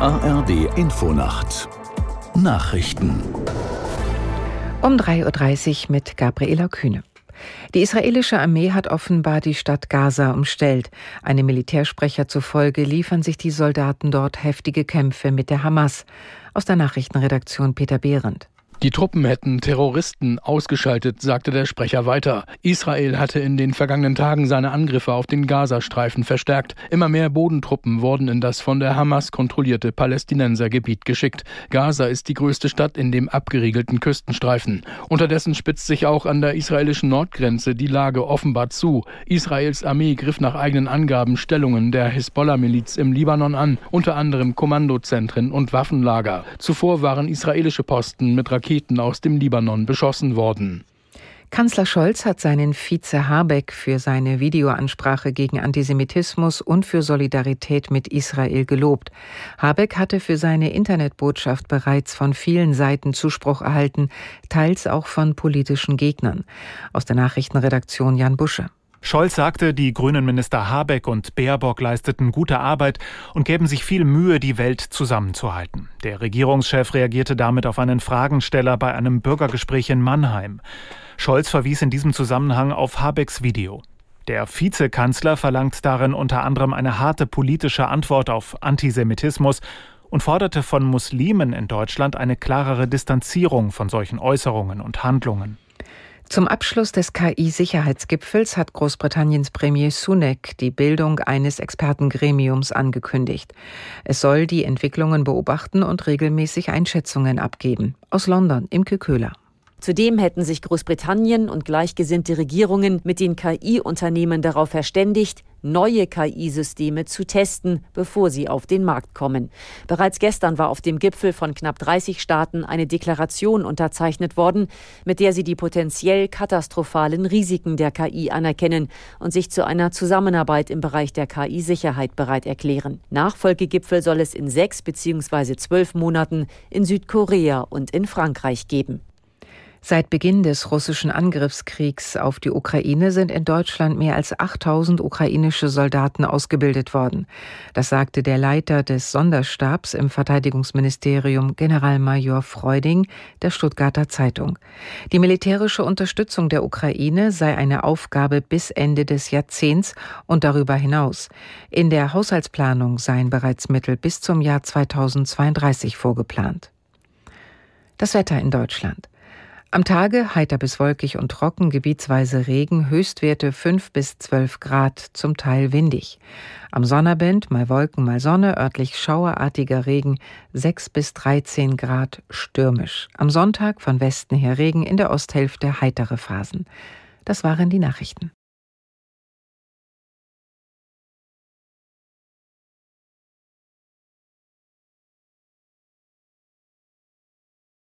ARD Infonacht Nachrichten um 3.30 Uhr mit Gabriela Kühne. Die israelische Armee hat offenbar die Stadt Gaza umstellt. Einem Militärsprecher zufolge liefern sich die Soldaten dort heftige Kämpfe mit der Hamas. Aus der Nachrichtenredaktion Peter Behrendt. Die Truppen hätten Terroristen ausgeschaltet, sagte der Sprecher weiter. Israel hatte in den vergangenen Tagen seine Angriffe auf den Gazastreifen verstärkt. Immer mehr Bodentruppen wurden in das von der Hamas kontrollierte Palästinensergebiet geschickt. Gaza ist die größte Stadt in dem abgeriegelten Küstenstreifen. Unterdessen spitzt sich auch an der israelischen Nordgrenze die Lage offenbar zu. Israels Armee griff nach eigenen Angaben Stellungen der Hisbollah-Miliz im Libanon an, unter anderem Kommandozentren und Waffenlager. Zuvor waren israelische Posten mit Raketen Raketen aus dem Libanon beschossen worden. Kanzler Scholz hat seinen Vize Habeck für seine Videoansprache gegen Antisemitismus und für Solidarität mit Israel gelobt. Habeck hatte für seine Internetbotschaft bereits von vielen Seiten Zuspruch erhalten, teils auch von politischen Gegnern. Aus der Nachrichtenredaktion Jan Busche. Scholz sagte, die grünen Minister Habeck und Baerbock leisteten gute Arbeit und gäben sich viel Mühe, die Welt zusammenzuhalten. Der Regierungschef reagierte damit auf einen Fragensteller bei einem Bürgergespräch in Mannheim. Scholz verwies in diesem Zusammenhang auf Habecks Video. Der Vizekanzler verlangt darin unter anderem eine harte politische Antwort auf Antisemitismus und forderte von Muslimen in Deutschland eine klarere Distanzierung von solchen Äußerungen und Handlungen. Zum Abschluss des KI-Sicherheitsgipfels hat Großbritanniens Premier Sunak die Bildung eines Expertengremiums angekündigt. Es soll die Entwicklungen beobachten und regelmäßig Einschätzungen abgeben. Aus London, Imke Köhler. Zudem hätten sich Großbritannien und gleichgesinnte Regierungen mit den KI-Unternehmen darauf verständigt, neue KI-Systeme zu testen, bevor sie auf den Markt kommen. Bereits gestern war auf dem Gipfel von knapp 30 Staaten eine Deklaration unterzeichnet worden, mit der sie die potenziell katastrophalen Risiken der KI anerkennen und sich zu einer Zusammenarbeit im Bereich der KI-Sicherheit bereit erklären. Nachfolgegipfel soll es in sechs bzw. zwölf Monaten in Südkorea und in Frankreich geben. Seit Beginn des russischen Angriffskriegs auf die Ukraine sind in Deutschland mehr als 8000 ukrainische Soldaten ausgebildet worden. Das sagte der Leiter des Sonderstabs im Verteidigungsministerium, Generalmajor Freuding, der Stuttgarter Zeitung. Die militärische Unterstützung der Ukraine sei eine Aufgabe bis Ende des Jahrzehnts und darüber hinaus. In der Haushaltsplanung seien bereits Mittel bis zum Jahr 2032 vorgeplant. Das Wetter in Deutschland. Am Tage heiter bis wolkig und trocken, gebietsweise Regen, Höchstwerte 5 bis 12 Grad, zum Teil windig. Am Sonnabend mal Wolken, mal Sonne, örtlich schauerartiger Regen, 6 bis 13 Grad, stürmisch. Am Sonntag von Westen her Regen, in der Osthälfte heitere Phasen. Das waren die Nachrichten.